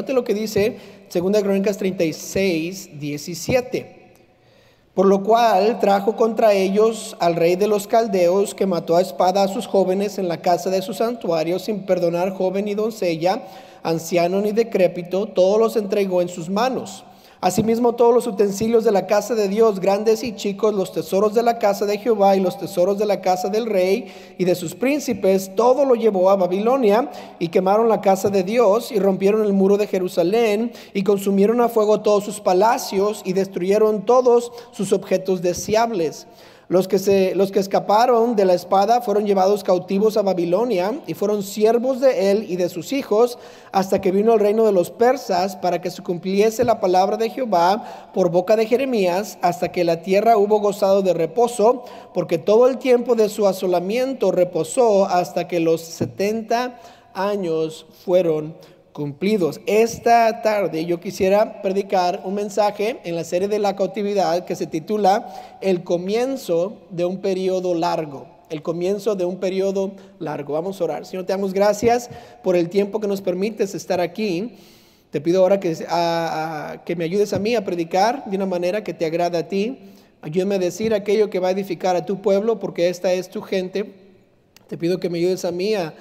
Note lo que dice 2 Crónicas 36, 17. Por lo cual trajo contra ellos al rey de los caldeos, que mató a espada a sus jóvenes en la casa de su santuario, sin perdonar joven ni doncella, anciano ni decrépito, todos los entregó en sus manos. Asimismo todos los utensilios de la casa de Dios, grandes y chicos, los tesoros de la casa de Jehová y los tesoros de la casa del rey y de sus príncipes, todo lo llevó a Babilonia y quemaron la casa de Dios y rompieron el muro de Jerusalén y consumieron a fuego todos sus palacios y destruyeron todos sus objetos deseables. Los que, se, los que escaparon de la espada fueron llevados cautivos a Babilonia y fueron siervos de él y de sus hijos hasta que vino el reino de los persas para que se cumpliese la palabra de Jehová por boca de Jeremías hasta que la tierra hubo gozado de reposo, porque todo el tiempo de su asolamiento reposó hasta que los 70 años fueron cumplidos. Esta tarde yo quisiera predicar un mensaje en la serie de la cautividad que se titula El comienzo de un periodo largo. El comienzo de un periodo largo. Vamos a orar. Señor, te damos gracias por el tiempo que nos permites estar aquí. Te pido ahora que, que me ayudes a mí a predicar de una manera que te agrada a ti. Ayúdame a decir aquello que va a edificar a tu pueblo porque esta es tu gente. Te pido que me ayudes a mí a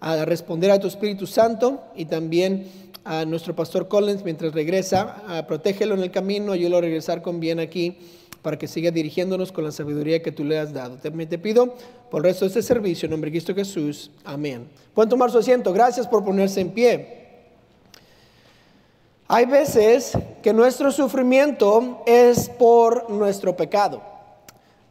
a responder a tu Espíritu Santo y también a nuestro pastor Collins mientras regresa. A protégelo en el camino, ayúdalo a regresar con bien aquí para que siga dirigiéndonos con la sabiduría que tú le has dado. También te pido por el resto de este servicio, en nombre de Cristo Jesús. Amén. Pueden tomar su asiento. Gracias por ponerse en pie. Hay veces que nuestro sufrimiento es por nuestro pecado.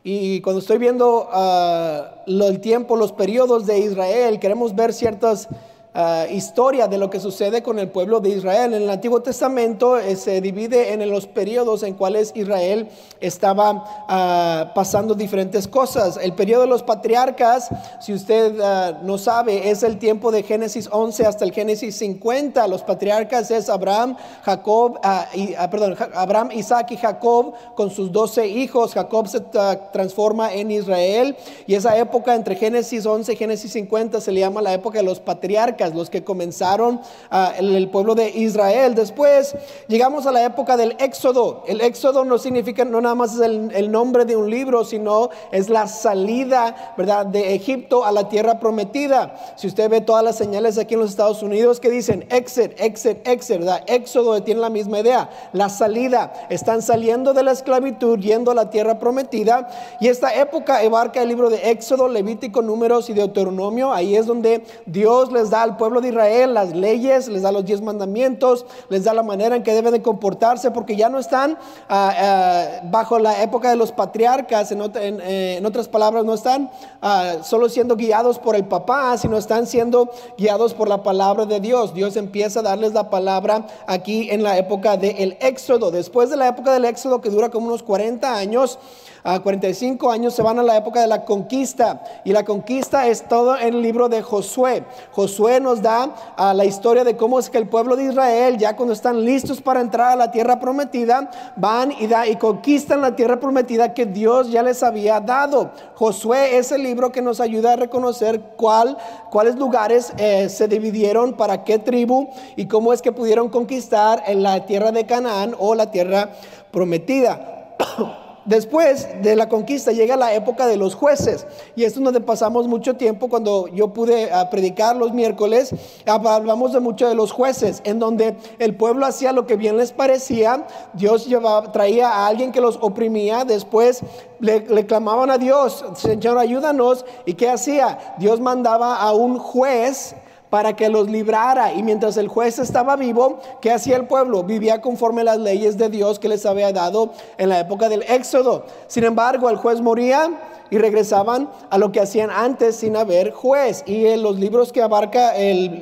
Y cuando estoy viendo uh, el tiempo, los periodos de Israel, queremos ver ciertas Ah, historia de lo que sucede con el pueblo de Israel. En el Antiguo Testamento eh, se divide en los periodos en cuales Israel estaba ah, pasando diferentes cosas. El periodo de los patriarcas, si usted ah, no sabe, es el tiempo de Génesis 11 hasta el Génesis 50. Los patriarcas es Abraham, Jacob, perdón, Abraham, Isaac y Jacob con sus doce hijos. Jacob se transforma en Israel y esa época entre Génesis 11 y Génesis 50 se le llama la época de los patriarcas los que comenzaron ah, el, pueblo de Israel. Después llegamos a la época del Éxodo. El Éxodo no significa, no nada más es el, nombre de un libro, sino es la salida, ¿verdad?, de Egipto a la tierra prometida. Si usted ve todas las señales aquí en los Estados Unidos que dicen exit, exit, exit, ¿verdad? Éxodo tiene la misma idea, la salida. Están saliendo de la esclavitud, yendo a la tierra prometida. Y esta época abarca el libro de Éxodo, Levítico, Números y Deuteronomio. Ahí es donde Dios les da al pueblo de Israel las leyes, les da los diez mandamientos, les da la manera en que deben de comportarse, porque ya no están ah, ah, bajo la época de los patriarcas, en, eh, otras palabras, no están ah, solo siendo guiados por el papá, sino están siendo guiados por la palabra de Dios. Dios empieza a darles la palabra aquí en la época del Éxodo. Después de la época del Éxodo, que dura como unos 40 años, a 45 años se van a la época de la conquista. Y la conquista es todo en el libro de Josué. Josué nos da la historia de cómo es que el pueblo de Israel, ya cuando están listos para entrar a la tierra prometida, van y, da, y conquistan la tierra prometida que Dios ya les había dado. Josué es el libro que nos ayuda a reconocer cuál, cuáles lugares eh, se dividieron para qué tribu y cómo es que pudieron conquistar en la tierra de Canaán o la tierra prometida. Después de la conquista llega la época de los jueces. Y esto es donde pasamos mucho tiempo cuando yo pude ah, predicar los miércoles, hablamos de mucho de los jueces, en donde el pueblo hacía lo que bien les parecía, Dios llevaba, traía a alguien que los oprimía, después le, le clamaban a Dios, Señor ayúdanos, y ¿qué hacía? Dios mandaba a un juez para que los librara. Y mientras el juez estaba vivo, ¿qué hacía el pueblo? Vivía conforme las leyes de Dios que les había dado en la época del Éxodo. Sin embargo, el juez moría y regresaban a lo que hacían antes sin haber juez. Y en los libros que abarca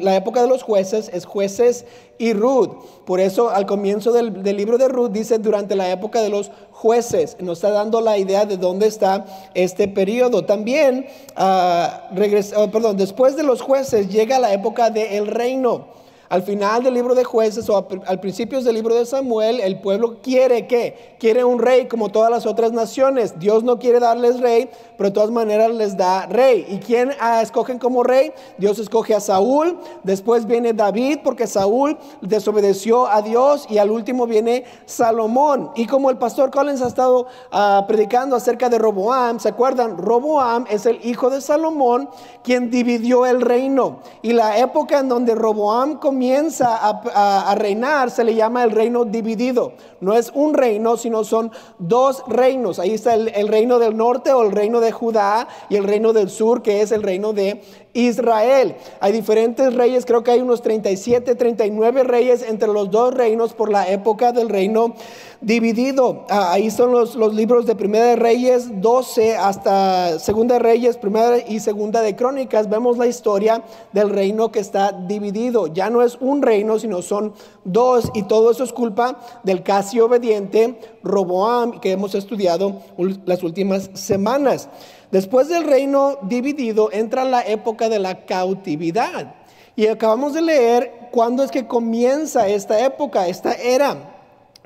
la época de los jueces es jueces y Ruth. Por eso al comienzo del, libro de Ruth dice durante la época de los jueces. Nos está dando la idea de dónde está este periodo. También, uh, perdón, después de los jueces llega la época del reino. Al final del libro de jueces o al principio del libro de Samuel, el pueblo quiere que, quiere un rey como todas las otras naciones. Dios no quiere darles rey, pero de todas maneras les da rey. ¿Y quién ah, escogen como rey? Dios escoge a Saúl, después viene David porque Saúl desobedeció a Dios y al último viene Salomón. Y como el pastor Collins ha estado ah, predicando acerca de Roboam, ¿se acuerdan? Roboam es el hijo de Salomón quien dividió el reino. Y la época en donde Roboam comienza a, reinar se le llama el reino dividido. No es un reino, sino son dos reinos. Ahí está el, el reino del norte o el reino de Judá y el reino del sur, que es el reino de Israel. Hay diferentes reyes, creo que hay unos 37, 39 reyes entre los dos reinos por la época del reino dividido. Ah, ahí son los, los, libros de Primera de Reyes 12 hasta Segunda de Reyes, Primera y Segunda de Crónicas. Vemos la historia del reino que está dividido. Ya no es un reino, sino son dos y todo eso es culpa del casi obediente Roboam que hemos estudiado las últimas semanas. Después del reino dividido entra la época de la cautividad. Y acabamos de leer cuándo es que comienza esta época, esta era.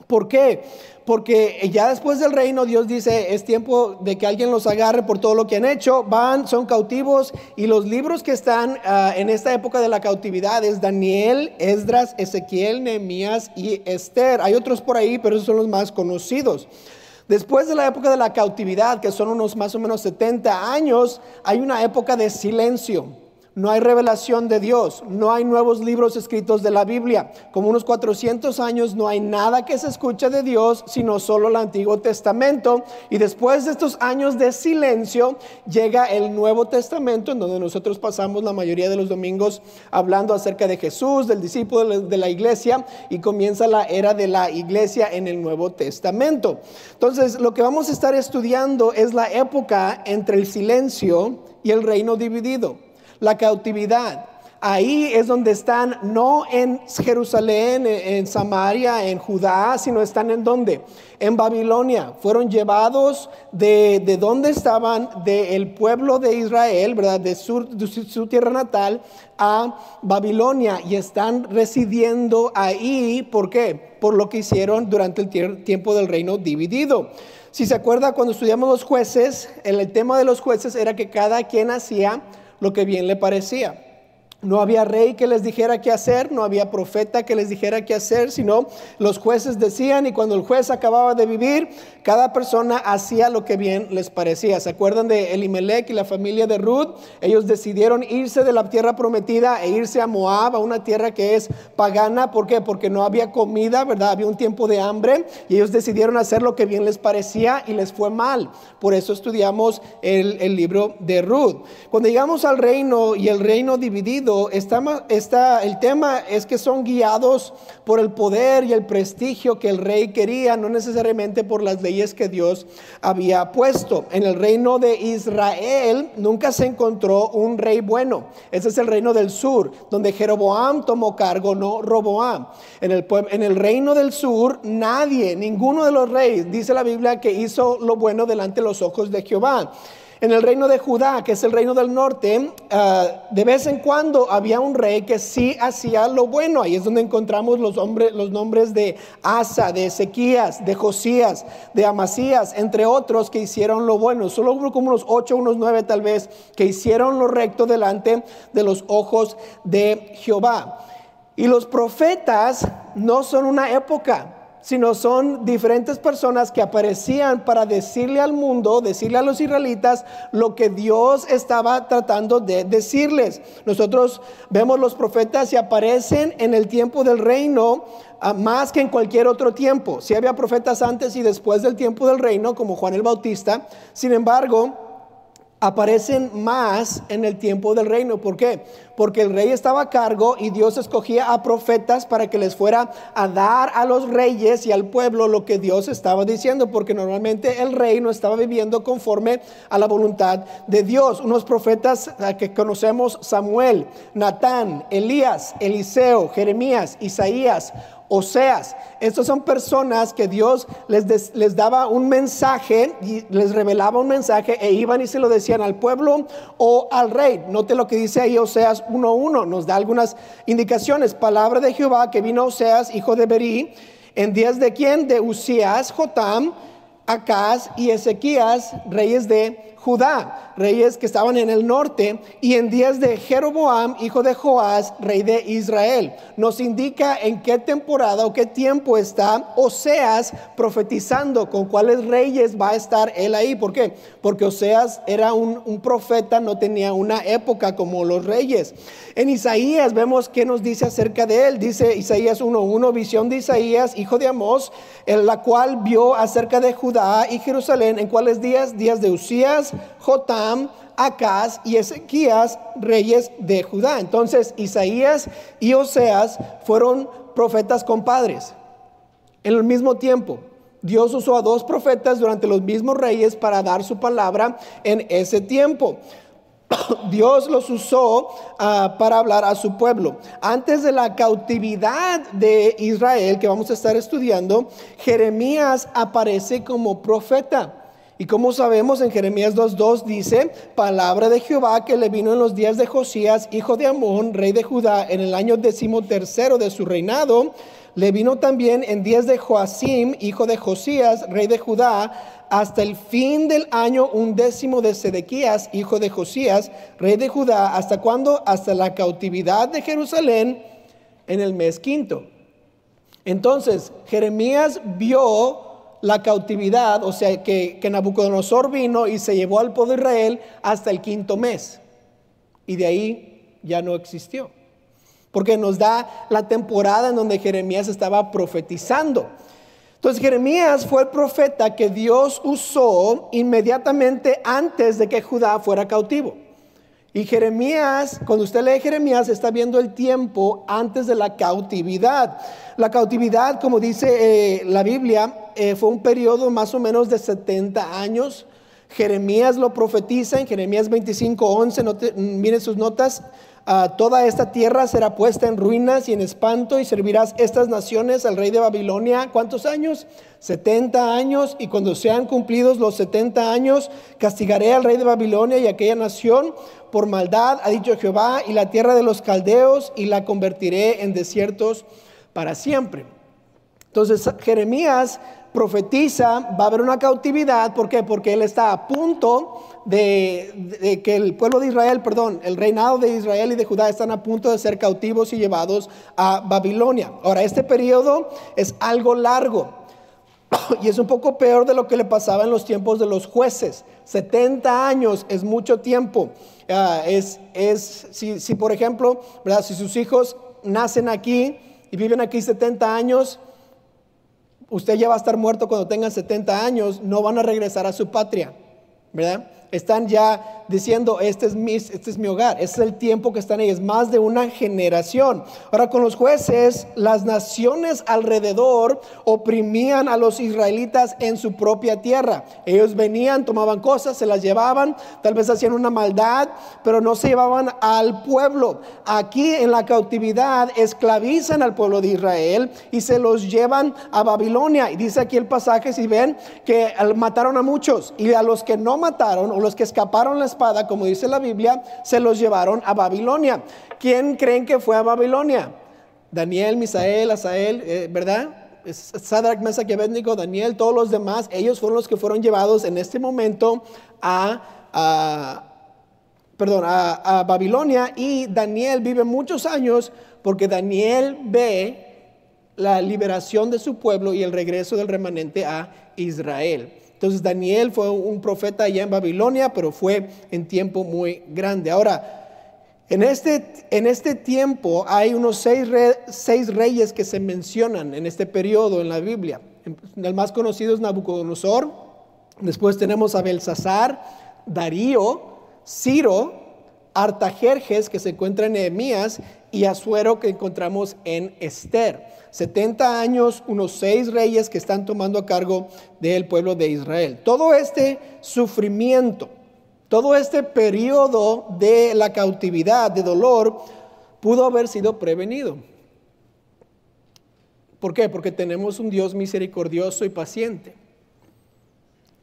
¿Por qué? Porque ya después del reino Dios dice, es tiempo de que alguien los agarre por todo lo que han hecho, van, son cautivos y los libros que están ah, en esta época de la cautividad es Daniel, Esdras, Ezequiel, Nehemías y Esther. Hay otros por ahí, pero esos son los más conocidos. Después de la época de la cautividad, que son unos más o menos 70 años, hay una época de silencio no hay revelación de Dios, no hay nuevos libros escritos de la Biblia. Como unos 400 años no hay nada que se escuche de Dios, sino solo el Antiguo Testamento. Y después de estos años de silencio, llega el Nuevo Testamento, en donde nosotros pasamos la mayoría de los domingos hablando acerca de Jesús, del discípulo de la iglesia, y comienza la era de la iglesia en el Nuevo Testamento. Entonces, lo que vamos a estar estudiando es la época entre el silencio y el reino dividido la cautividad. Ahí es donde están, no en Jerusalén, en Samaria, en Judá, sino están en donde? En Babilonia. Fueron llevados de, de donde estaban, del pueblo de Israel, ¿verdad? De su, de su tierra natal a Babilonia y están residiendo ahí. ¿Por qué? Por lo que hicieron durante el tiempo del reino dividido. Si se acuerda, cuando estudiamos los jueces, el tema de los jueces era que cada quien hacía lo que bien le parecía. No había rey que les dijera qué hacer, no había profeta que les dijera qué hacer, sino los jueces decían y cuando el juez acababa de vivir, cada persona hacía lo que bien les parecía. ¿Se acuerdan de Elimelech y la familia de Ruth? Ellos decidieron irse de la tierra prometida e irse a Moab, a una tierra que es pagana. ¿Por qué? Porque no había comida, ¿verdad? Había un tiempo de hambre y ellos decidieron hacer lo que bien les parecía y les fue mal. Por eso estudiamos el, el libro de Ruth. Cuando llegamos al reino y el reino dividido, está, el tema es que son guiados por el poder y el prestigio que el rey quería, no necesariamente por las leyes que Dios había puesto. En el reino de Israel nunca se encontró un rey bueno. Ese es el reino del sur, donde Jeroboam tomó cargo, no Roboam. En el, en el reino del sur, nadie, ninguno de los reyes, dice la Biblia, que hizo lo bueno delante de los ojos de Jehová. En el reino de Judá, que es el reino del norte, ah, de vez en cuando había un rey que sí hacía lo bueno. Ahí es donde encontramos los, los nombres de Asa, de Ezequías, de Josías, de Amasías, entre otros que hicieron lo bueno. Solo hubo como unos ocho, unos nueve tal vez, que hicieron lo recto delante de los ojos de Jehová. Y los profetas no son una época sino son diferentes personas que aparecían para decirle al mundo, decirle a los israelitas lo que Dios estaba tratando de decirles. Nosotros vemos los profetas y aparecen en el tiempo del reino ah, más que en cualquier otro tiempo. Si había profetas antes y después del tiempo del reino, como Juan el Bautista, sin embargo, aparecen más en el tiempo del reino. ¿Por qué? Porque el rey estaba a cargo y Dios escogía a profetas para que les fuera a dar a los reyes y al pueblo lo que Dios estaba diciendo, porque normalmente el rey no estaba viviendo conforme a la voluntad de Dios. Unos profetas que conocemos, Samuel, Natán, Elías, Eliseo, Jeremías, Isaías, Oseas. Estas son personas que Dios les, les, daba un mensaje y les revelaba un mensaje e iban y se lo decían al pueblo o al rey. Note lo que dice ahí Oseas 1.1. Nos da algunas indicaciones. Palabra de Jehová que vino Oseas, hijo de Berí, en días de quién? De Usías, Jotam, Acaz y Ezequías, reyes de Judá, reyes que estaban en el norte, y en días de Jeroboam, hijo de Joás, rey de Israel. Nos indica en qué temporada o qué tiempo está Oseas profetizando con cuáles reyes va a estar él ahí. ¿Por qué? Porque Oseas era un, profeta, no tenía una época como los reyes. En Isaías vemos qué nos dice acerca de él. Dice Isaías 1.1, visión de Isaías, hijo de Amós, en la cual vio acerca de Judá y Jerusalén. ¿En cuáles días? Días de Usías, Jotam, Acaz y Ezequías, reyes de Judá. Entonces Isaías y Oseas fueron profetas compadres. En el mismo tiempo, Dios usó a dos profetas durante los mismos reyes para dar su palabra en ese tiempo. Dios los usó ah, para hablar a su pueblo. Antes de la cautividad de Israel, que vamos a estar estudiando, Jeremías aparece como profeta. Y como sabemos en Jeremías 2.2 dice, palabra de Jehová que le vino en los días de Josías, hijo de Amón, rey de Judá, en el año decimotercero de su reinado, le vino también en días de Joacim, hijo de Josías, rey de Judá, hasta el fin del año undécimo de Sedequías, hijo de Josías, rey de Judá, ¿hasta cuándo? Hasta la cautividad de Jerusalén en el mes quinto. Entonces, Jeremías vio la cautividad, o sea, que, que Nabucodonosor vino y se llevó al pueblo de Israel hasta el quinto mes. Y de ahí ya no existió. Porque nos da la temporada en donde Jeremías estaba profetizando. Entonces Jeremías fue el profeta que Dios usó inmediatamente antes de que Judá fuera cautivo. Y Jeremías, cuando usted lee Jeremías, está viendo el tiempo antes de la cautividad. La cautividad, como dice eh, la Biblia, eh, fue un periodo más o menos de 70 años. Jeremías lo profetiza en Jeremías 25, 11, miren sus notas, toda esta tierra será puesta en ruinas y en espanto y servirás estas naciones al rey de Babilonia. ¿Cuántos años? 70 años y cuando sean cumplidos los 70 años, castigaré al rey de Babilonia y aquella nación por maldad, ha dicho Jehová, y la tierra de los caldeos y la convertiré en desiertos para siempre. Entonces Jeremías profetiza, va a haber una cautividad, ¿por qué? Porque él está a punto de, que el pueblo de Israel, perdón, el reinado de Israel y de Judá están a punto de ser cautivos y llevados a Babilonia. Ahora, este periodo es algo largo y es un poco peor de lo que le pasaba en los tiempos de los jueces. 70 años es mucho tiempo. Ah, es, es si, si, por ejemplo, ¿verdad? si sus hijos nacen aquí y viven aquí 70 años, usted ya va a estar muerto cuando tengan 70 años, no van a regresar a su patria, ¿verdad? Están ya diciendo, este es, mi, este es mi hogar, este es el tiempo que están ahí, es más de una generación. Ahora con los jueces, las naciones alrededor oprimían a los israelitas en su propia tierra. Ellos venían, tomaban cosas, se las llevaban, tal vez hacían una maldad, pero no se llevaban al pueblo. Aquí en la cautividad esclavizan al pueblo de Israel y se los llevan a Babilonia. Y dice aquí el pasaje, si ven, que mataron a muchos y a los que no mataron los que escaparon las espada, como dice la Biblia, se los llevaron a Babilonia. ¿Quién creen que fue a Babilonia? Daniel, Misael, Asael, eh, ¿verdad? Sadrach, Mesach Daniel, todos los demás, ellos fueron los que fueron llevados en este momento a, perdón, a, Babilonia y Daniel vive muchos años porque Daniel ve la liberación de su pueblo y el regreso del remanente a Israel. Entonces Daniel fue un profeta allá en Babilonia, pero fue en tiempo muy grande. Ahora, en este, en este tiempo hay unos seis, seis reyes que se mencionan en este periodo en la Biblia. El más conocido es Nabucodonosor, después tenemos a Belsasar, Darío, Ciro, Artajerjes, que se encuentra en Nehemías, y Azuero, que encontramos en Esther. 70 años, unos seis reyes que están tomando a cargo del pueblo de Israel. Todo este sufrimiento, todo este periodo de la cautividad, de dolor, pudo haber sido prevenido. ¿Por qué? Porque tenemos un Dios misericordioso y paciente.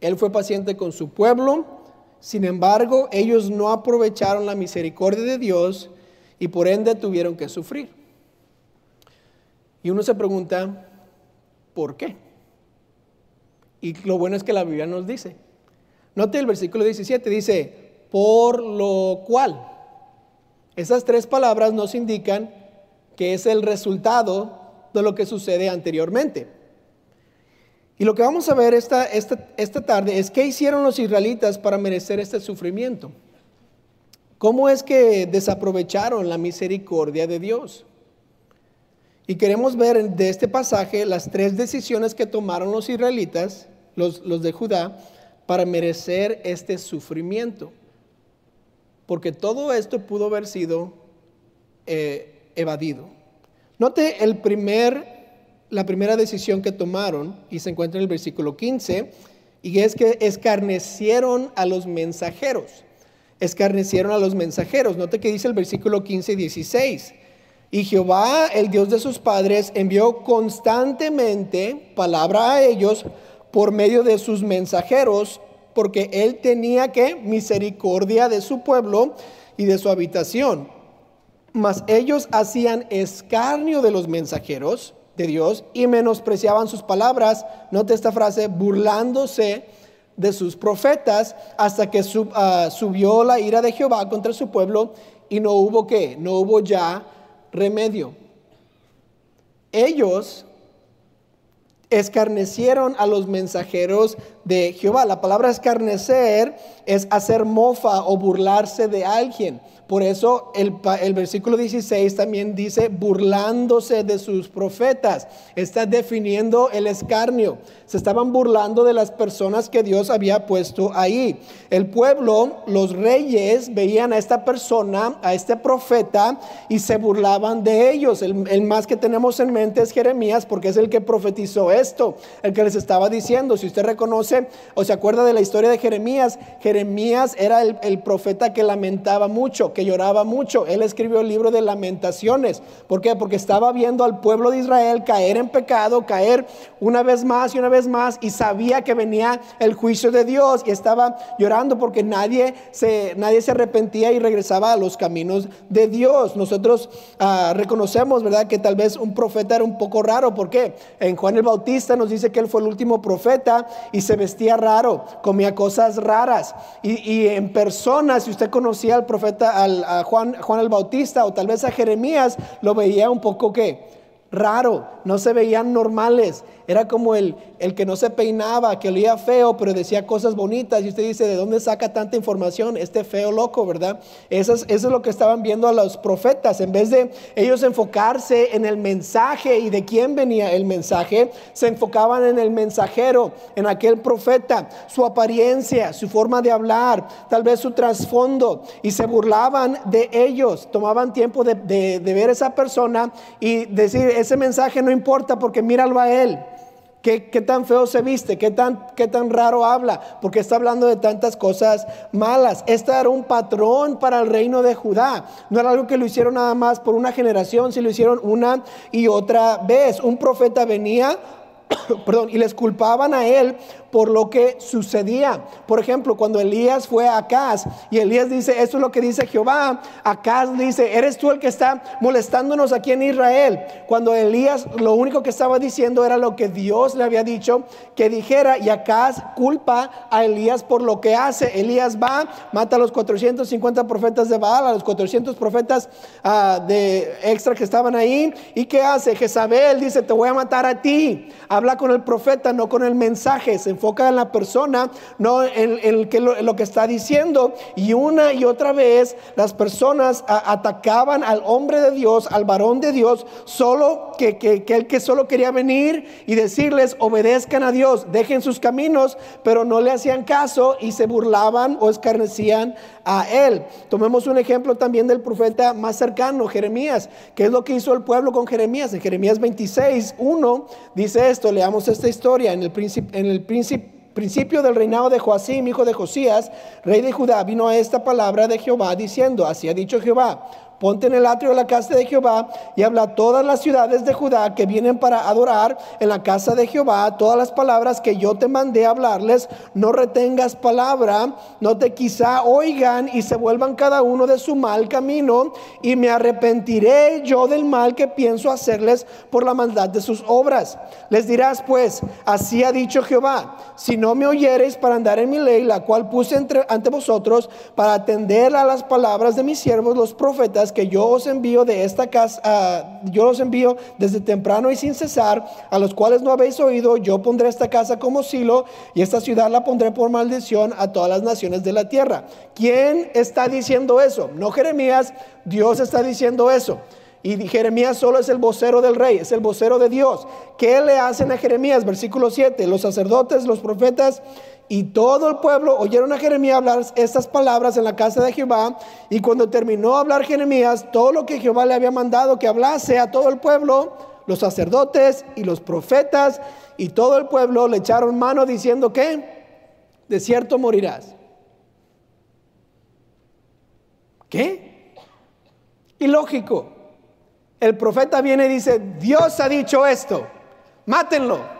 Él fue paciente con su pueblo, sin embargo, ellos no aprovecharon la misericordia de Dios y por ende tuvieron que sufrir. Y uno se pregunta, ¿por qué? Y lo bueno es que la Biblia nos dice. Note el versículo 17, dice, por lo cual. Esas tres palabras nos indican que es el resultado de lo que sucede anteriormente. Y lo que vamos a ver esta, esta, esta tarde es qué hicieron los israelitas para merecer este sufrimiento. ¿Cómo es que desaprovecharon la misericordia de Dios? Y queremos ver de este pasaje las tres decisiones que tomaron los israelitas, los, de Judá, para merecer este sufrimiento. Porque todo esto pudo haber sido eh, evadido. Note el primer, la primera decisión que tomaron, y se encuentra en el versículo 15, y es que escarnecieron a los mensajeros. Escarnecieron a los mensajeros. Note que dice el versículo 15 y 16. Y Jehová, el Dios de sus padres, envió constantemente palabra a ellos por medio de sus mensajeros, porque él tenía que misericordia de su pueblo y de su habitación. Mas ellos hacían escarnio de los mensajeros de Dios y menospreciaban sus palabras. Note esta frase, burlándose de sus profetas, hasta que ah, subió la ira de Jehová contra su pueblo y no hubo qué, no hubo ya remedio. Ellos escarnecieron a los mensajeros de Jehová. La palabra escarnecer es hacer mofa o burlarse de alguien. Por eso el, versículo 16 también dice burlándose de sus profetas. Está definiendo el escarnio. Se estaban burlando de las personas que Dios había puesto ahí. El pueblo, los reyes, veían a esta persona, a este profeta, y se burlaban de ellos. El, el más que tenemos en mente es Jeremías, porque es el que profetizó esto, el que les estaba diciendo. Si usted reconoce o se acuerda de la historia de Jeremías, Jeremías era el, el profeta que lamentaba mucho que lloraba mucho. Él escribió el libro de lamentaciones. ¿Por qué? Porque estaba viendo al pueblo de Israel caer en pecado, caer una vez más y una vez más y sabía que venía el juicio de Dios y estaba llorando porque nadie se, nadie se arrepentía y regresaba a los caminos de Dios. Nosotros ah, reconocemos, ¿verdad? Que tal vez un profeta era un poco raro. ¿Por qué? En Juan el Bautista nos dice que él fue el último profeta y se vestía raro, comía cosas raras. Y, en persona, si usted conocía al profeta, Juan, Juan el Bautista o tal vez a Jeremías, lo veía un poco que raro, no se veían normales. Era como el, el que no se peinaba, que olía feo, pero decía cosas bonitas. Y usted dice, ¿de dónde saca tanta información? Este feo loco, ¿verdad? Eso es, eso es lo que estaban viendo a los profetas. En vez de ellos enfocarse en el mensaje y de quién venía el mensaje, se enfocaban en el mensajero, en aquel profeta, su apariencia, su forma de hablar, tal vez su trasfondo. Y se burlaban de ellos. Tomaban tiempo de, de, de ver esa persona y decir, ese mensaje no importa porque míralo a él. ¿Qué, tan feo se viste? ¿Qué tan, ¿Qué tan raro habla? Porque está hablando de tantas cosas malas. Este era un patrón para el reino de Judá. No era algo que lo hicieron nada más por una generación, si lo hicieron una y otra vez. Un profeta venía perdón, y les culpaban a él por lo que sucedía. Por ejemplo, cuando Elías fue a Acaz y Elías dice, esto es lo que dice Jehová, Acaz dice, eres tú el que está molestándonos aquí en Israel. Cuando Elías lo único que estaba diciendo era lo que Dios le había dicho que dijera y Acaz culpa a Elías por lo que hace. Elías va, mata a los 450 profetas de Baal, a los 400 profetas uh, de extra que estaban ahí. ¿Y qué hace? Jezabel dice, te voy a matar a ti. Habla con el profeta, no con el mensaje. Se enfoca en la persona, no en, que lo, que está diciendo. Y una y otra vez las personas atacaban al hombre de Dios, al varón de Dios, solo que, que, que que solo quería venir y decirles, obedezcan a Dios, dejen sus caminos, pero no le hacían caso y se burlaban o escarnecían a él. Tomemos un ejemplo también del profeta más cercano, Jeremías. ¿Qué es lo que hizo el pueblo con Jeremías? En Jeremías 26, 1 dice esto, leamos esta historia. En el, en el principio del reinado de Joacim, hijo de Josías, rey de Judá, vino a esta palabra de Jehová diciendo, así ha dicho Jehová ponte en el atrio de la casa de Jehová y habla a todas las ciudades de Judá que vienen para adorar en la casa de Jehová todas las palabras que yo te mandé hablarles. No retengas palabra, no te quizá oigan y se vuelvan cada uno de su mal camino y me arrepentiré yo del mal que pienso hacerles por la maldad de sus obras. Les dirás pues, así ha dicho Jehová, si no me oyereis para andar en mi ley, la cual puse entre, ante vosotros para atender a las palabras de mis siervos los profetas que yo os envío de esta casa, ah, yo os envío desde temprano y sin cesar, a los cuales no habéis oído, yo pondré esta casa como silo y esta ciudad la pondré por maldición a todas las naciones de la tierra. ¿Quién está diciendo eso? No Jeremías, Dios está diciendo eso. Y Jeremías solo es el vocero del rey, es el vocero de Dios. ¿Qué le hacen a Jeremías? Versículo 7. Los sacerdotes, los profetas y todo el pueblo oyeron a Jeremías hablar estas palabras en la casa de Jehová. Y cuando terminó hablar Jeremías, todo lo que Jehová le había mandado que hablase a todo el pueblo, los sacerdotes y los profetas y todo el pueblo le echaron mano diciendo que de cierto morirás. ¿Qué? Ilógico. El profeta viene y dice, Dios ha dicho esto, mátenlo.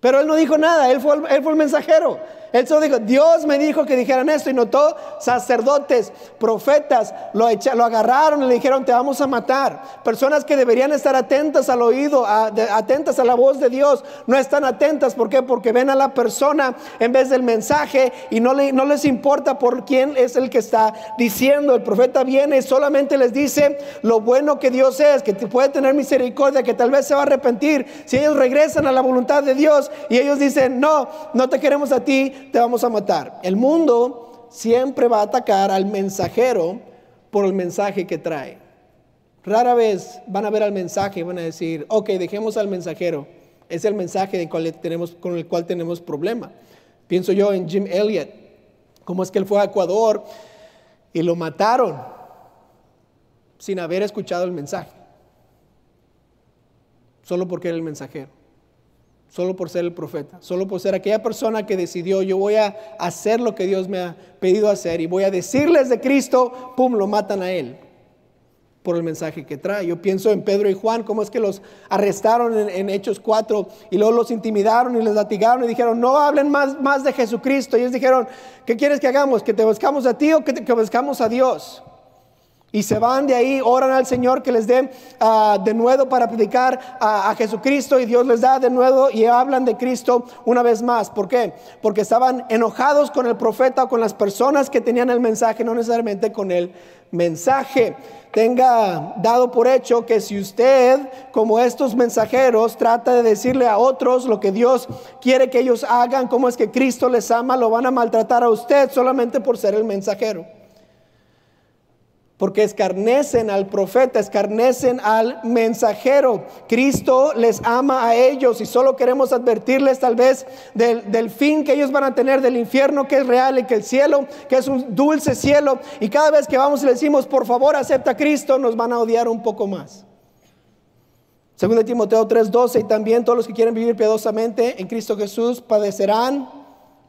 Pero él no dijo nada, él fue, el mensajero. Él solo dijo, Dios me dijo que dijeran esto y notó sacerdotes, profetas, lo, lo agarraron y le dijeron, te vamos a matar. Personas que deberían estar atentas al oído, atentas a la voz de Dios, no están atentas. ¿Por qué? Porque ven a la persona en vez del mensaje y no, le, no les importa por quién es el que está diciendo. El profeta viene y solamente les dice lo bueno que Dios es, que puede tener misericordia, que tal vez se va a arrepentir. Si ellos regresan a la voluntad de Dios y ellos dicen, no, no te queremos a ti, te vamos a matar. El mundo siempre va a atacar al mensajero por el mensaje que trae. Rara vez van a ver al mensaje y van a decir, ok, dejemos al mensajero. Es el mensaje con el cual tenemos problema. Pienso yo en Jim Elliot, cómo es que él fue a Ecuador y lo mataron sin haber escuchado el mensaje, solo porque era el mensajero solo por ser el profeta, solo por ser aquella persona que decidió, yo voy a hacer lo que Dios me ha pedido hacer y voy a decirles de Cristo, pum, lo matan a él por el mensaje que trae. Yo pienso en Pedro y Juan, cómo es que los arrestaron en, Hechos 4 y luego los intimidaron y les latigaron y dijeron, no hablen más, más de Jesucristo. Y ellos dijeron, ¿qué quieres que hagamos? ¿Que te buscamos a ti o que, te, buscamos a Dios? Y se van de ahí, oran al Señor que les dé ah, de nuevo para predicar a, Jesucristo y Dios les da de nuevo y hablan de Cristo una vez más. ¿Por qué? Porque estaban enojados con el profeta o con las personas que tenían el mensaje, no necesariamente con el mensaje. Tenga dado por hecho que si usted, como estos mensajeros, trata de decirle a otros lo que Dios quiere que ellos hagan, cómo es que Cristo les ama, lo van a maltratar a usted solamente por ser el mensajero porque escarnecen al profeta, escarnecen al mensajero. Cristo les ama a ellos y solo queremos advertirles tal vez del, fin que ellos van a tener, del infierno que es real y que el cielo, que es un dulce cielo. Y cada vez que vamos y le decimos, por favor, acepta a Cristo, nos van a odiar un poco más. Segundo Timoteo 3:12, y también todos los que quieren vivir piadosamente en Cristo Jesús padecerán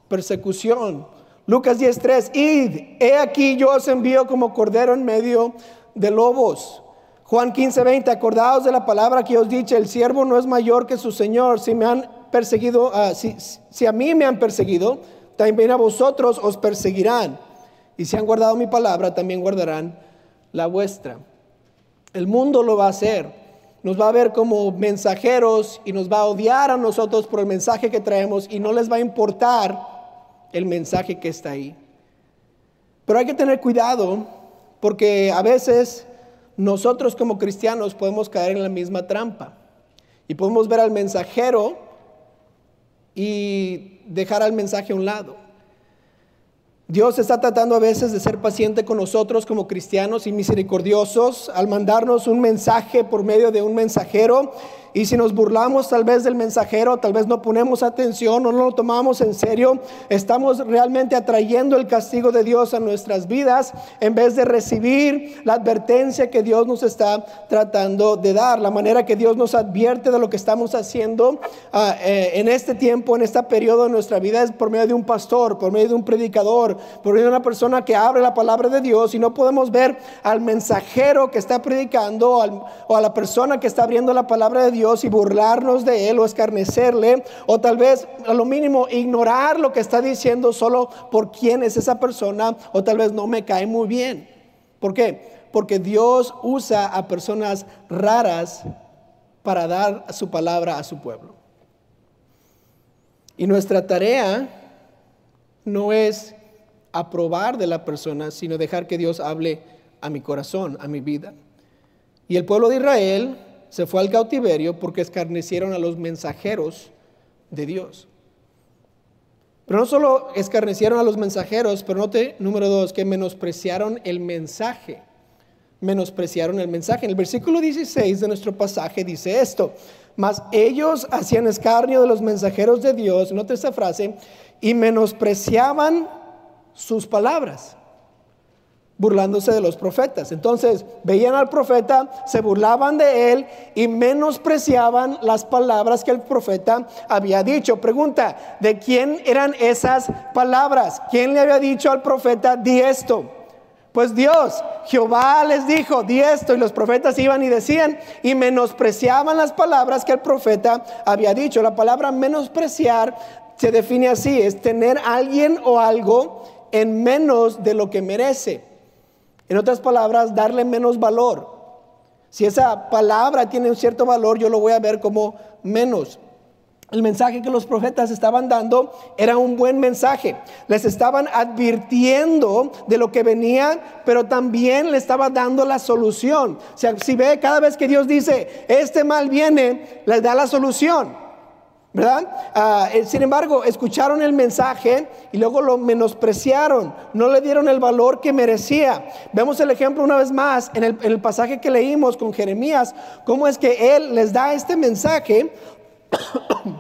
persecución. Lucas 10:3, id, he aquí yo os envío como cordero en medio de lobos. Juan 15:20, acordaos de la palabra que os dice, el siervo no es mayor que su Señor. Si me han perseguido, ah, si, si a mí me han perseguido, también a vosotros os perseguirán. Y si han guardado mi palabra, también guardarán la vuestra. El mundo lo va a hacer. Nos va a ver como mensajeros y nos va a odiar a nosotros por el mensaje que traemos y no les va a importar el mensaje que está ahí. Pero hay que tener cuidado porque a veces nosotros como cristianos podemos caer en la misma trampa y podemos ver al mensajero y dejar al mensaje a un lado. Dios está tratando a veces de ser paciente con nosotros como cristianos y misericordiosos al mandarnos un mensaje por medio de un mensajero y si nos burlamos tal vez del mensajero, tal vez no ponemos atención o no lo tomamos en serio, estamos realmente atrayendo el castigo de Dios a nuestras vidas en vez de recibir la advertencia que Dios nos está tratando de dar, la manera que Dios nos advierte de lo que estamos haciendo ah, eh, en este tiempo, en este periodo de nuestra vida es por medio de un pastor, por medio de un predicador, por medio de una persona que abre la palabra de Dios y no podemos ver al mensajero que está predicando o a la persona que está abriendo la palabra de Dios y burlarnos de él o escarnecerle o tal vez a lo mínimo ignorar lo que está diciendo solo por quién es esa persona o tal vez no me cae muy bien. ¿Por qué? Porque Dios usa a personas raras para dar su palabra a su pueblo. Y nuestra tarea no es aprobar de la persona, sino dejar que Dios hable a mi corazón, a mi vida. Y el pueblo de Israel se fue al cautiverio porque escarnecieron a los mensajeros de Dios. Pero no solo escarnecieron a los mensajeros, pero note, número dos, que menospreciaron el mensaje. Menospreciaron el mensaje. En el versículo 16 de nuestro pasaje dice esto, mas ellos hacían escarnio de los mensajeros de Dios, note esta frase, y menospreciaban sus palabras burlándose de los profetas. Entonces veían al profeta, se burlaban de él y menospreciaban las palabras que el profeta había dicho. Pregunta, ¿de quién eran esas palabras? ¿Quién le había dicho al profeta, di esto? Pues Dios, Jehová les dijo, di esto, y los profetas iban y decían, y menospreciaban las palabras que el profeta había dicho. La palabra menospreciar se define así, es tener alguien o algo en menos de lo que merece. En otras palabras, darle menos valor. Si esa palabra tiene un cierto valor, yo lo voy a ver como menos. El mensaje que los profetas estaban dando era un buen mensaje. Les estaban advirtiendo de lo que venía, pero también le estaba dando la solución. O sea, si ve cada vez que Dios dice, este mal viene, les da la solución. Ah, eh, sin embargo, escucharon el mensaje y luego lo menospreciaron, no le dieron el valor que merecía. Vemos el ejemplo una vez más en el, en el pasaje que leímos con Jeremías, cómo es que él les da este mensaje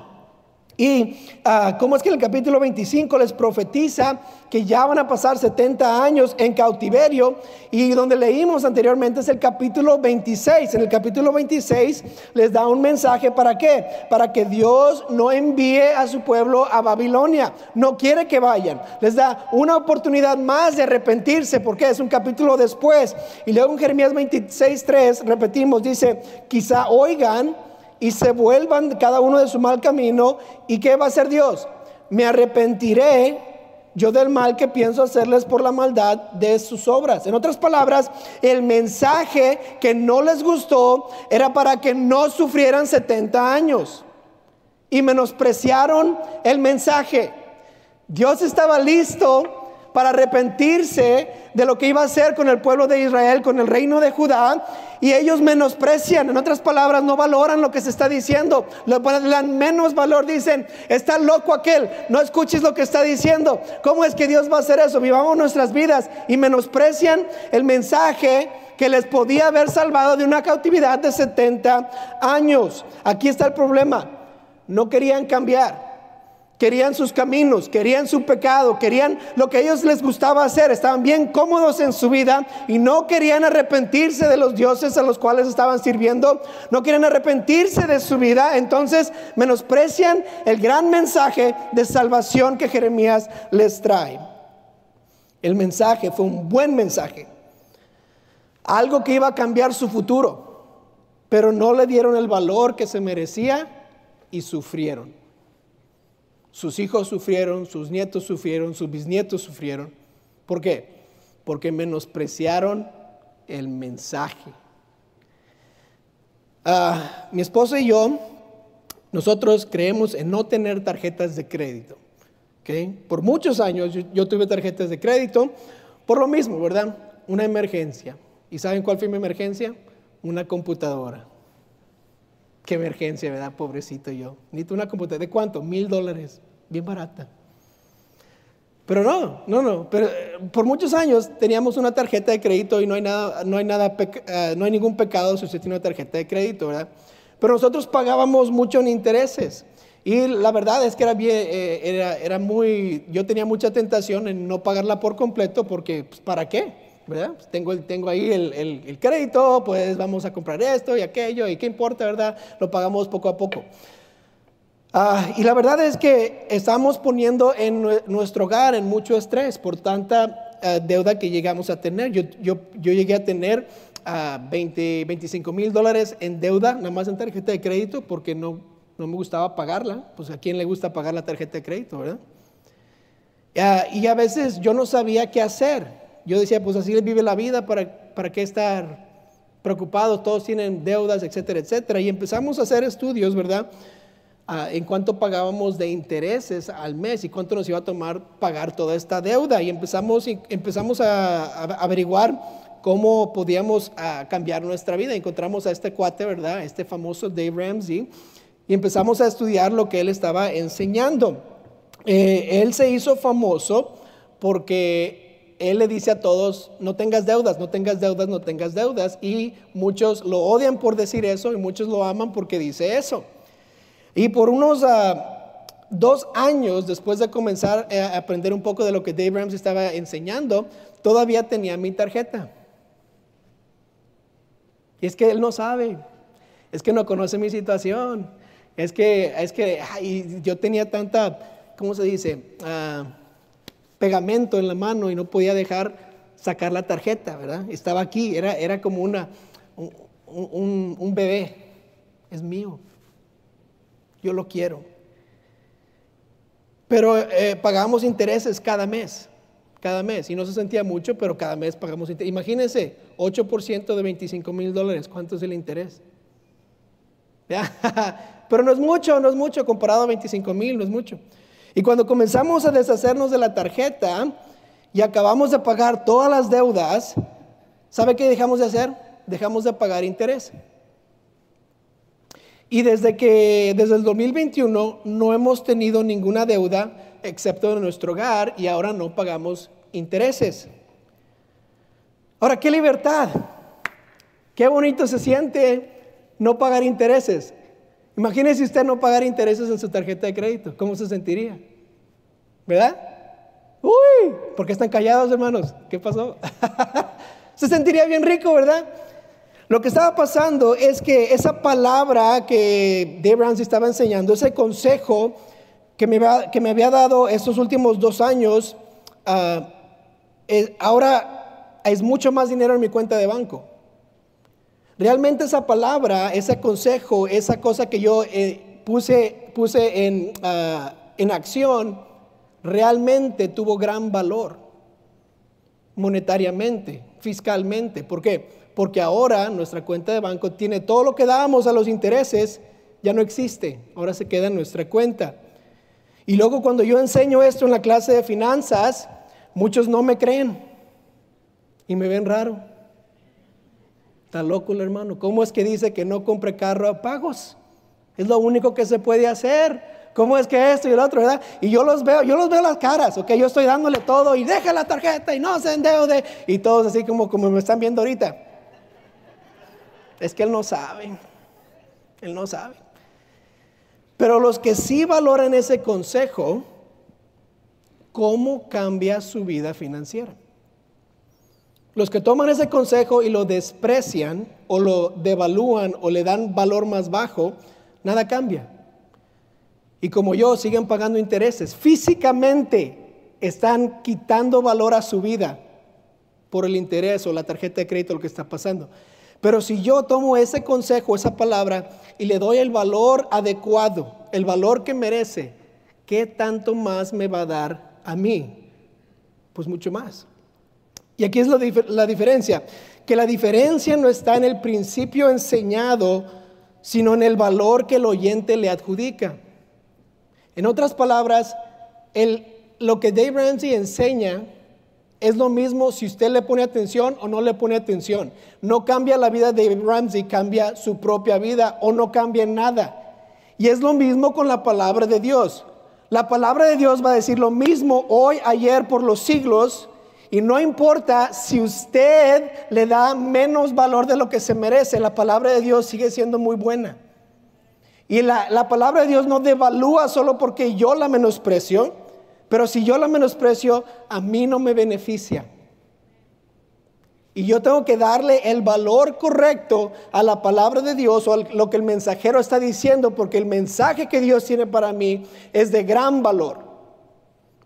Y uh, cómo es que en el capítulo 25 les profetiza que ya van a pasar 70 años en cautiverio. Y donde leímos anteriormente es el capítulo 26. En el capítulo 26 les da un mensaje para qué? Para que Dios no envíe a su pueblo a Babilonia. No quiere que vayan. Les da una oportunidad más de arrepentirse porque es un capítulo después. Y luego en Jeremías 26, 3 repetimos, dice, quizá oigan y se vuelvan cada uno de su mal camino. ¿Y qué va a hacer Dios? Me arrepentiré yo del mal que pienso hacerles por la maldad de sus obras. En otras palabras, el mensaje que no les gustó era para que no sufrieran 70 años. Y menospreciaron el mensaje. Dios estaba listo para arrepentirse de lo que iba a hacer con el pueblo de Israel, con el reino de Judá, y ellos menosprecian, en otras palabras, no valoran lo que se está diciendo, le dan menos valor, dicen, está loco aquel, no escuches lo que está diciendo, ¿cómo es que Dios va a hacer eso? Vivamos nuestras vidas y menosprecian el mensaje que les podía haber salvado de una cautividad de 70 años. Aquí está el problema, no querían cambiar. Querían sus caminos, querían su pecado, querían lo que a ellos les gustaba hacer, estaban bien cómodos en su vida y no querían arrepentirse de los dioses a los cuales estaban sirviendo, no querían arrepentirse de su vida, entonces menosprecian el gran mensaje de salvación que Jeremías les trae. El mensaje fue un buen mensaje, algo que iba a cambiar su futuro, pero no le dieron el valor que se merecía y sufrieron. Sus hijos sufrieron, sus nietos sufrieron, sus bisnietos sufrieron. ¿Por qué? Porque menospreciaron el mensaje. Ah, mi esposo y yo, nosotros creemos en no tener tarjetas de crédito. Por muchos años yo tuve tarjetas de crédito por lo mismo, ¿verdad? Una emergencia. ¿Y saben cuál fue mi emergencia? Una computadora. Qué emergencia, ¿verdad? Pobrecito yo. Necesito una computadora. ¿De cuánto? Mil dólares. Bien barata. Pero no, no, no. Pero eh, por muchos años teníamos una tarjeta de crédito y no hay nada, no hay nada, eh, no hay ningún pecado si usted tiene una tarjeta de crédito, ¿verdad? Pero nosotros pagábamos mucho en intereses. Y la verdad es que era, bien, eh, era, era, muy, yo tenía mucha tentación en no pagarla por completo porque, pues, ¿para qué? Pues, tengo, tengo ahí el, el, crédito, pues vamos a comprar esto y aquello, y qué importa, ¿verdad? Lo pagamos poco a poco. Ah, y la verdad es que estamos poniendo en nuestro hogar en mucho estrés por tanta ah, deuda que llegamos a tener. Yo, yo, yo llegué a tener 20, 25 mil dólares en deuda, nada más en tarjeta de crédito, porque no, no me gustaba pagarla. Pues a quién le gusta pagar la tarjeta de crédito, ¿verdad? Ah, y a veces yo no sabía qué hacer. Yo decía, pues así le vive la vida, ¿para, para qué estar preocupados? Todos tienen deudas, etcétera, etcétera. Y empezamos a hacer estudios, ¿verdad? Ah, en cuánto pagábamos de intereses al mes y cuánto nos iba a tomar pagar toda esta deuda. Y empezamos, empezamos a averiguar cómo podíamos ah, cambiar nuestra vida. Encontramos a este cuate, ¿verdad? Este famoso Dave Ramsey. Y empezamos a estudiar lo que él estaba enseñando. Eh, él se hizo famoso porque él le dice a todos, no tengas deudas, no tengas deudas, no tengas deudas. Y muchos lo odian por decir eso y muchos lo aman porque dice eso. Y por unos ah, dos años después de comenzar a aprender un poco de lo que Dave Ramsey estaba enseñando, todavía tenía mi tarjeta. Y es que él no sabe, es que no conoce mi situación, es que, es que yo tenía tanta, ¿cómo se dice? Ah, pegamento en la mano y no podía dejar sacar la tarjeta, ¿verdad? Estaba aquí, era, era como una, un, bebé, es mío, yo lo quiero. Pero eh, pagamos intereses cada mes cada mes. Y no se sentía mucho, pero cada mes pagamos interés. Imagínense, 8% de 25 mil dólares, ¿cuánto es el interés? pero no es mucho, no es mucho, comparado a 25 mil, no es mucho. Y cuando comenzamos a deshacernos de la tarjeta y acabamos de pagar todas las deudas, ¿sabe qué dejamos de hacer? Dejamos de pagar interés. Y desde que, desde el 2021, no hemos tenido ninguna deuda excepto en nuestro hogar y ahora no pagamos intereses. Ahora, qué libertad. Qué bonito se siente no pagar intereses. Imagínese usted no pagar intereses en su tarjeta de crédito. ¿Cómo se sentiría? ¿Verdad? Uy, ¿por qué están callados, hermanos? ¿Qué pasó? se sentiría bien rico, ¿verdad? Lo que estaba pasando es que esa palabra que Dave Ramsey estaba enseñando, ese consejo que me, que me había dado estos últimos dos años, ah, ahora es mucho más dinero en mi cuenta de banco. Realmente esa palabra, ese consejo, esa cosa que yo eh, puse, puse en, ah, en acción, realmente tuvo gran valor monetariamente, fiscalmente. ¿Por qué? Porque ahora nuestra cuenta de banco tiene todo lo que dábamos a los intereses, ya no existe, ahora se queda en nuestra cuenta. Y luego cuando yo enseño esto en la clase de finanzas, muchos no me creen y me ven raro. Está loco el hermano. ¿Cómo es que dice que no compre carro a pagos? Es lo único que se puede hacer. ¿Cómo es que esto y el otro, verdad? Y yo los veo, yo los veo las caras, ok, yo estoy dándole todo y deja la tarjeta y no se endeude y todos así como, como me están viendo ahorita. Es que él no sabe, él no sabe. Pero los que sí valoran ese consejo, ¿cómo cambia su vida financiera? Los que toman ese consejo y lo desprecian o lo devalúan o le dan valor más bajo, nada cambia. Y como yo, siguen pagando intereses. Físicamente están quitando valor a su vida por el interés o la tarjeta de crédito, lo que está pasando. Pero si yo tomo ese consejo, esa palabra, y le doy el valor adecuado, el valor que merece, ¿qué tanto más me va a dar a mí? Pues mucho más. Y aquí es la, diferencia, que la diferencia no está en el principio enseñado, sino en el valor que el oyente le adjudica. En otras palabras, lo que Dave Ramsey enseña es lo mismo si usted le pone atención o no le pone atención. No cambia la vida de Dave Ramsey, cambia su propia vida o no cambia nada. Y es lo mismo con la palabra de Dios. La palabra de Dios va a decir lo mismo hoy, ayer, por los siglos, y no importa si usted le da menos valor de lo que se merece, la palabra de Dios sigue siendo muy buena. Y la, la palabra de Dios no devalúa solo porque yo la menosprecio, pero si yo la menosprecio, a mí no me beneficia. Y yo tengo que darle el valor correcto a la palabra de Dios o a lo que el mensajero está diciendo, porque el mensaje que Dios tiene para mí es de gran valor.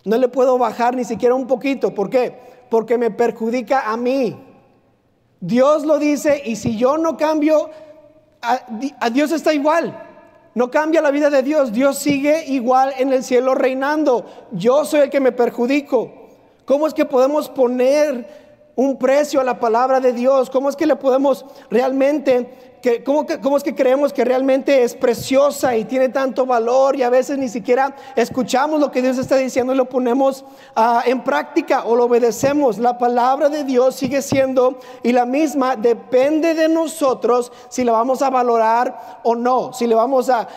No le puedo bajar ni siquiera un poquito. ¿Por qué? Porque me perjudica a mí. Dios lo dice y si yo no cambio, a, Dios está igual. No cambia la vida de Dios. Dios sigue igual en el cielo reinando. Yo soy el que me perjudico. ¿Cómo es que podemos poner un precio a la palabra de Dios? ¿Cómo es que le podemos realmente ¿cómo, es que creemos que realmente es preciosa y tiene tanto valor y a veces ni siquiera escuchamos lo que Dios está diciendo y lo ponemos ah, en práctica o lo obedecemos? La palabra de Dios sigue siendo y la misma depende de nosotros si la vamos a valorar o no, si le vamos a,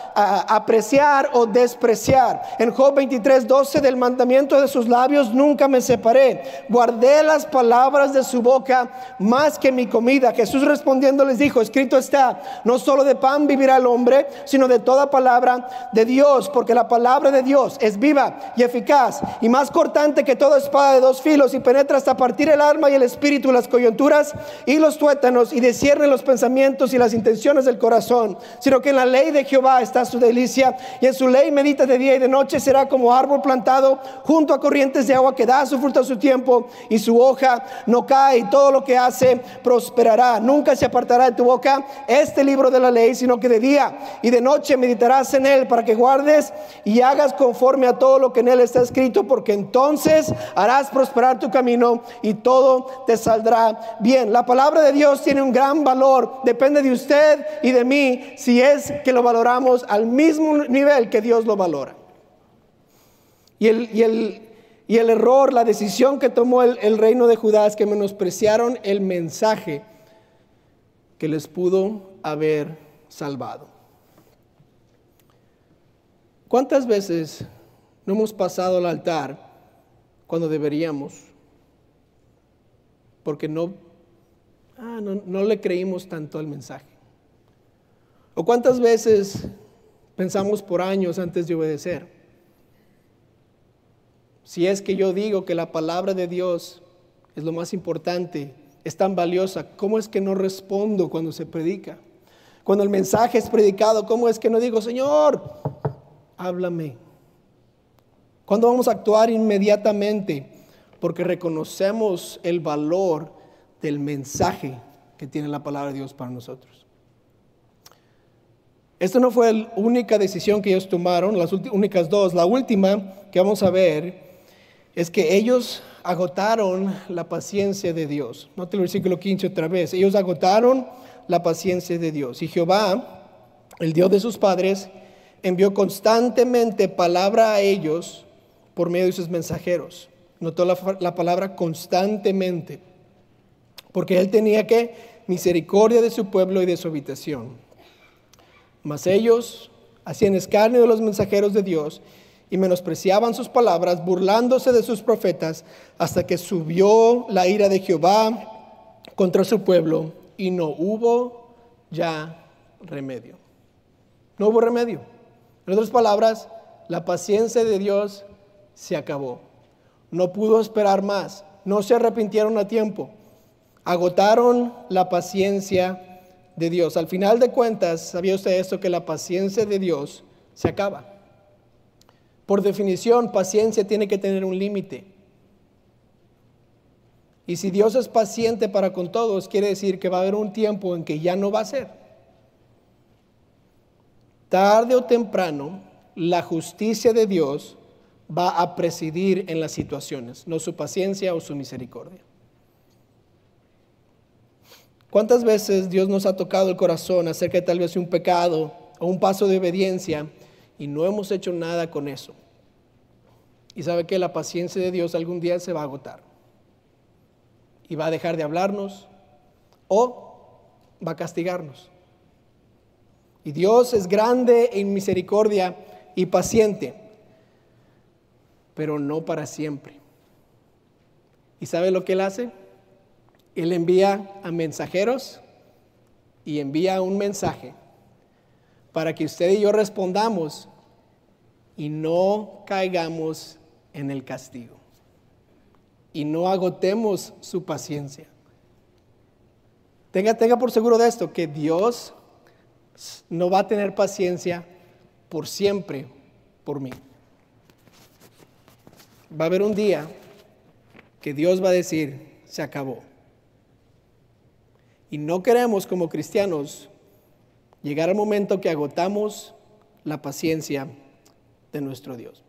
apreciar o despreciar. En Job 23, 12 del mandamiento de sus labios nunca me separé. Guardé las palabras de su boca más que mi comida. Jesús respondiendo les dijo, escrito está no solo de pan vivirá el hombre, sino de toda palabra de Dios, porque la palabra de Dios es viva y eficaz y más cortante que toda espada de dos filos y penetra hasta partir el alma y el espíritu, las coyunturas y los tuétanos y descierne los pensamientos y las intenciones del corazón, sino que en la ley de Jehová está su delicia y en su ley medita de día y de noche será como árbol plantado junto a corrientes de agua que da su fruto a su tiempo y su hoja no cae y todo lo que hace prosperará. Nunca se apartará de tu boca este libro de la ley, sino que de día y de noche meditarás en él para que guardes y hagas conforme a todo lo que en él está escrito, porque entonces harás prosperar tu camino y todo te saldrá bien. La palabra de Dios tiene un gran valor, depende de usted y de mí si es que lo valoramos al mismo nivel que Dios lo valora. Y el, y el, y el error, la decisión que tomó el, el reino de Judá es que menospreciaron el mensaje que les pudo haber salvado. ¿Cuántas veces no hemos pasado al altar cuando deberíamos? Porque no, ah, no, no le creímos tanto al mensaje. ¿O cuántas veces pensamos por años antes de obedecer? Si es que yo digo que la palabra de Dios es lo más importante es tan valiosa, ¿cómo es que no respondo cuando se predica? Cuando el mensaje es predicado, ¿cómo es que no digo, Señor, háblame? ¿Cuándo vamos a actuar inmediatamente? Porque reconocemos el valor del mensaje que tiene la palabra de Dios para nosotros. Esta no fue la única decisión que ellos tomaron, las únicas dos. La última que vamos a ver es que ellos agotaron la paciencia de Dios. Note el versículo 15 otra vez. Ellos agotaron la paciencia de Dios. Y Jehová, el Dios de sus padres, envió constantemente palabra a ellos por medio de sus mensajeros. Notó la, la palabra constantemente. Porque él tenía que misericordia de su pueblo y de su habitación. Mas ellos hacían escarnio de los mensajeros de Dios y menospreciaban sus palabras, burlándose de sus profetas, hasta que subió la ira de Jehová contra su pueblo y no hubo ya remedio. No hubo remedio. En otras palabras, la paciencia de Dios se acabó. No pudo esperar más. No se arrepintieron a tiempo. Agotaron la paciencia de Dios. Al final de cuentas, ¿sabía usted esto? Que la paciencia de Dios se acaba. Por definición, paciencia tiene que tener un límite. Y si Dios es paciente para con todos, quiere decir que va a haber un tiempo en que ya no va a ser. Tarde o temprano, la justicia de Dios va a presidir en las situaciones, no su paciencia o su misericordia. ¿Cuántas veces Dios nos ha tocado el corazón acerca de tal vez un pecado o un paso de obediencia y no hemos hecho nada con eso. Y sabe que la paciencia de Dios algún día se va a agotar. Y va a dejar de hablarnos o va a castigarnos. Y Dios es grande en misericordia y paciente, pero no para siempre. ¿Y sabe lo que Él hace? Él envía a mensajeros y envía un mensaje para que usted y yo respondamos y no caigamos en el castigo y no agotemos su paciencia. Tenga, tenga por seguro de esto, que Dios no va a tener paciencia por siempre por mí. Va a haber un día que Dios va a decir, se acabó. Y no queremos como cristianos llegar al momento que agotamos la paciencia de nuestro Dios.